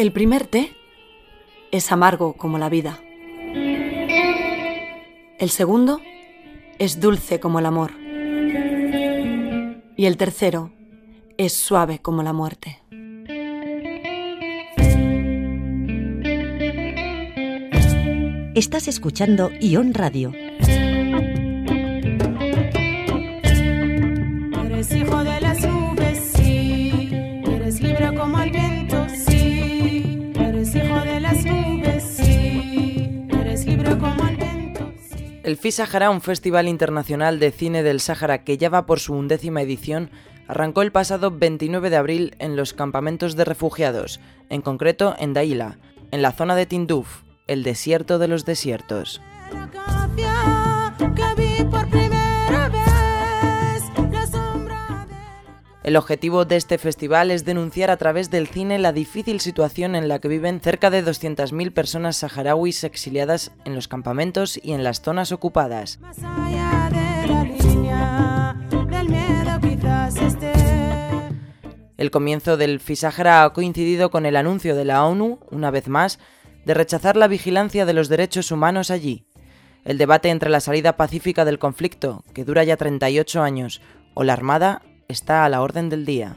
El primer té es amargo como la vida. El segundo es dulce como el amor. Y el tercero es suave como la muerte. Estás escuchando Ion Radio. Eres hijo de las nubes, sí. Eres libre como el viento, El FI Sahara, un festival internacional de cine del Sáhara que ya va por su undécima edición, arrancó el pasado 29 de abril en los campamentos de refugiados, en concreto en Daila, en la zona de Tinduf, el desierto de los desiertos. El objetivo de este festival es denunciar a través del cine la difícil situación en la que viven cerca de 200.000 personas saharauis exiliadas en los campamentos y en las zonas ocupadas. El comienzo del FISAHARA ha coincidido con el anuncio de la ONU, una vez más, de rechazar la vigilancia de los derechos humanos allí. El debate entre la salida pacífica del conflicto, que dura ya 38 años, o la Armada, está a la orden del día.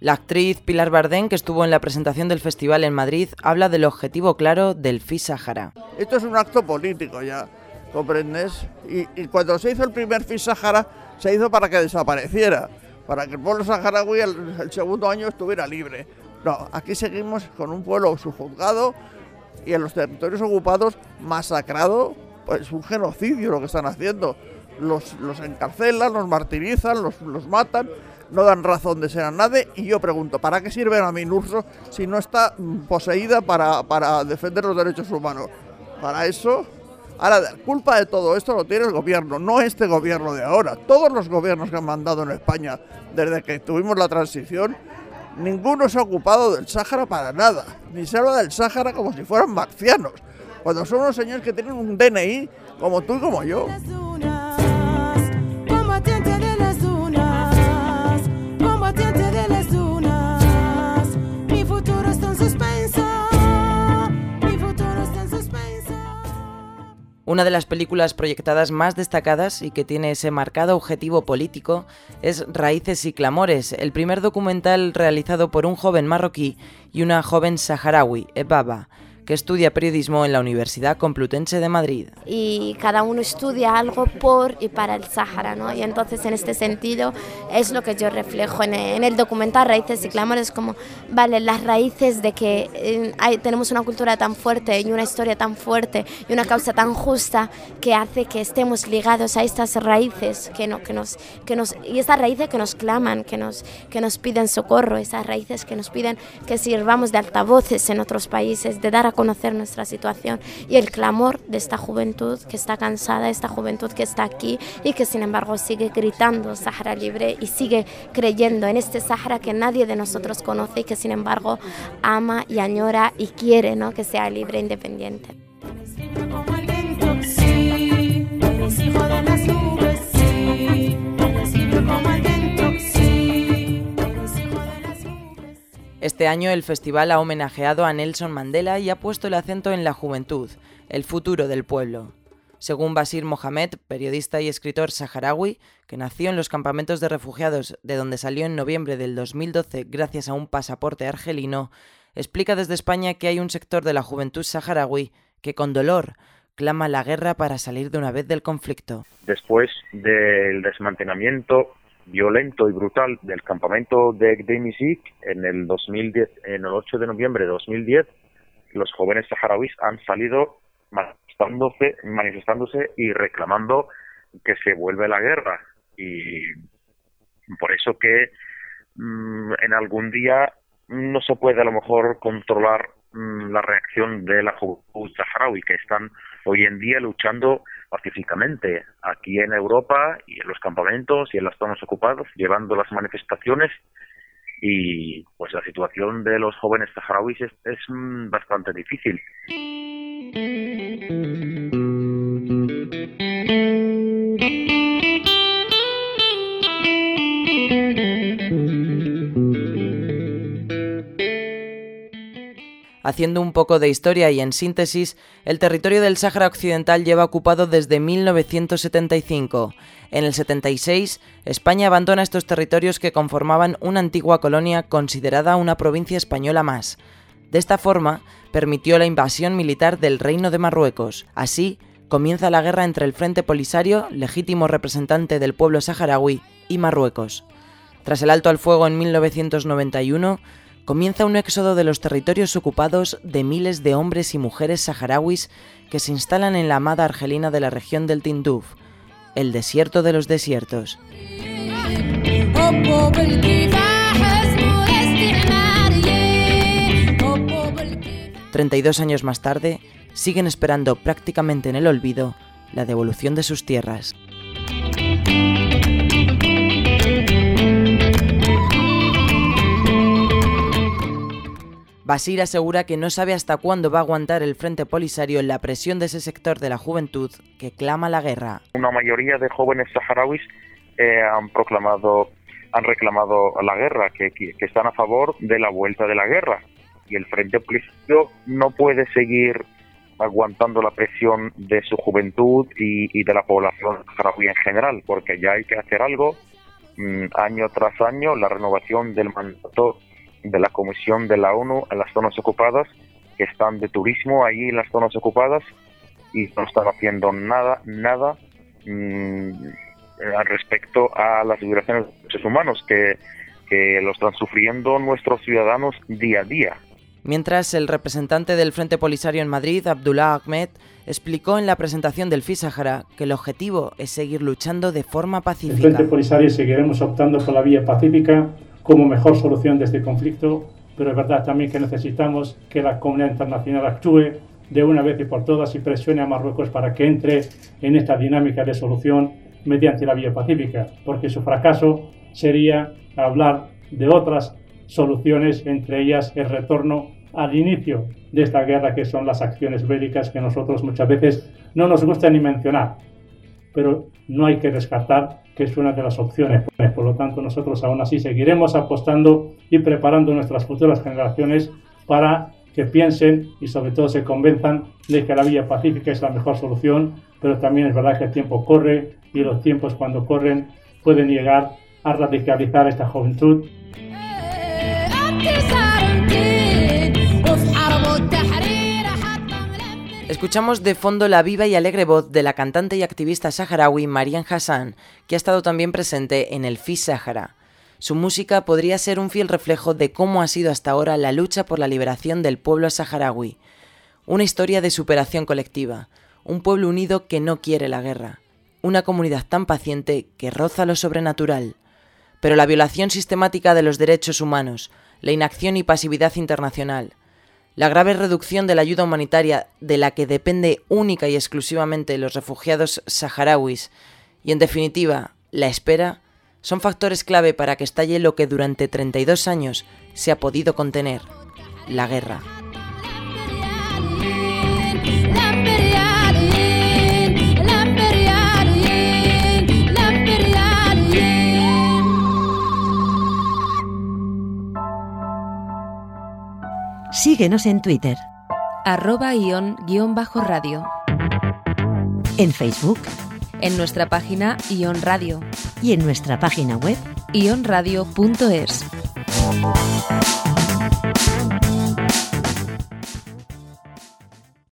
La actriz Pilar Bardén, que estuvo en la presentación del festival en Madrid, habla del objetivo claro del FISAHARA. Esto es un acto político ya, ¿comprendes? Y, y cuando se hizo el primer FIS Sahara, se hizo para que desapareciera, para que el pueblo saharaui el, el segundo año estuviera libre. No, aquí seguimos con un pueblo subjugado y en los territorios ocupados masacrado, pues un genocidio lo que están haciendo. Los, encarcelan, los martirizan, los, matan, no dan razón de ser a nadie. Y yo pregunto, ¿para qué sirve la Minurso si no está mm, poseída para, para defender los derechos humanos? Para eso Ahora, la culpa de todo esto lo tiene el gobierno, no este gobierno de ahora. Todos los gobiernos que han mandado en España desde que tuvimos la transición, ninguno se ha ocupado del Sáhara para nada. Ni se habla del Sáhara como si fueran marcianos. Cuando son unos señores que tienen un DNI como tú y como yo. Una de las películas proyectadas más destacadas y que tiene ese marcado objetivo político es Raíces y Clamores, el primer documental realizado por un joven marroquí y una joven saharaui, Ebaba, que estudia periodismo en la Universidad Complutense de Madrid. y cada uno estudia algo por y para el Sáhara, ¿no? Y entonces en este sentido es lo que yo reflejo en, el documental Raíces y Clamores, como, vale, las raíces de que eh, hay- tenemos una cultura tan fuerte y una historia tan fuerte y una causa tan justa que hace que estemos ligados a estas raíces que, no, que nos, que nos, y estas raíces que nos claman, que nos, que nos piden socorro, esas raíces que nos piden que sirvamos de altavoces en otros países, de dar a conocer nuestra situación y el clamor de esta juventud que está cansada, esta juventud que está aquí y que sin embargo sigue gritando Sahara libre y sigue creyendo en este Sahara que nadie de nosotros conoce y que sin embargo ama y añora y quiere ¿no? que sea libre e independiente. Este año el festival ha homenajeado a Nelson Mandela y ha puesto el acento en la juventud, el futuro del pueblo. Según Basir Mohamed, periodista y escritor saharaui, que nació en los campamentos de refugiados de donde salió en noviembre del 2012 gracias a un pasaporte argelino, explica desde España que hay un sector de la juventud saharaui que con dolor clama la guerra para salir de una vez del conflicto. después del desmantelamiento violento y brutal del campamento de Gdemisik en el 2010, en el 8 de noviembre de 2010, los jóvenes saharauis han salido manifestándose, manifestándose y reclamando que se vuelve la guerra. Y por eso que mm, en algún día no se puede a lo mejor controlar mm, la reacción de la juventud saharaui que están hoy en día luchando pacíficamente aquí en Europa y en los campamentos y en las zonas ocupadas, llevando las manifestaciones y pues la situación de los jóvenes saharauis es, es, bastante difícil. Haciendo un poco de historia y en síntesis, el territorio del Sáhara Occidental lleva ocupado desde 1975. En el 76, España abandona estos territorios que conformaban una antigua colonia considerada una provincia española más. De esta forma, permitió la invasión militar del Reino de Marruecos. Así, comienza la guerra entre el Frente Polisario, legítimo representante del pueblo saharaui, y Marruecos. Tras el alto al fuego en 1991, comienza un éxodo de los territorios ocupados de miles de hombres y mujeres saharauis que se instalan en la amada argelina de la región del Tinduf, el desierto de los desiertos. 32 años más tarde, siguen esperando prácticamente en el olvido la devolución de sus tierras. Basir asegura que no sabe hasta cuándo va a aguantar el Frente Polisario la presión de ese sector de la juventud que clama la guerra. Una mayoría de jóvenes saharauis eh, han proclamado, han reclamado la guerra, que, están a favor de la vuelta de la guerra. Y el Frente Polisario no puede seguir aguantando la presión de su juventud y, y de la población saharaui en general, porque ya hay que hacer algo. Mm, año tras año, la renovación del mandato de la Comisión de la ONU en las zonas ocupadas, que están de turismo allí en las zonas ocupadas y no están haciendo nada, nada mmm, respecto a las violaciones de derechos humanos que, que lo están sufriendo nuestros ciudadanos día a día. Mientras, el representante del Frente Polisario en Madrid, Abdullah Ahmed, explicó en la presentación del FISAHARA que el objetivo es seguir luchando de forma pacífica. El Frente Polisario seguiremos optando por la vía pacífica como mejor solución de este conflicto, pero es verdad también que necesitamos que la comunidad internacional actúe de una vez y por todas y presione a Marruecos para que entre en esta dinámica de solución mediante la vía pacífica, porque su fracaso sería hablar de otras soluciones, entre ellas el retorno al inicio de esta guerra, que son las acciones bélicas que nosotros muchas veces no nos gusta ni mencionar, pero no hay que descartar que es una de las opciones. Por lo tanto, nosotros aún así seguiremos apostando y preparando nuestras futuras generaciones para que piensen y sobre todo se convenzan de que la vía pacífica es la mejor solución, pero también es verdad que el tiempo corre y los tiempos cuando corren pueden llegar a radicalizar esta juventud Escuchamos de fondo la viva y alegre voz de la cantante y activista saharaui Marian Hassan, que ha estado también presente en el FIS Sahara. Su música podría ser un fiel reflejo de cómo ha sido hasta ahora la lucha por la liberación del pueblo saharaui. Una historia de superación colectiva, un pueblo unido que no quiere la guerra, una comunidad tan paciente que roza lo sobrenatural. Pero la violación sistemática de los derechos humanos, la inacción y pasividad internacional, la grave reducción de la ayuda humanitaria de la que depende única y exclusivamente los refugiados saharauis y, en definitiva, la espera, son factores clave para que estalle lo que durante 32 años se ha podido contener, la guerra. Síguenos en Twitter. Arroba guion bajo radio. En Facebook. En nuestra página Ion Radio. Y en nuestra página web ionradio.es.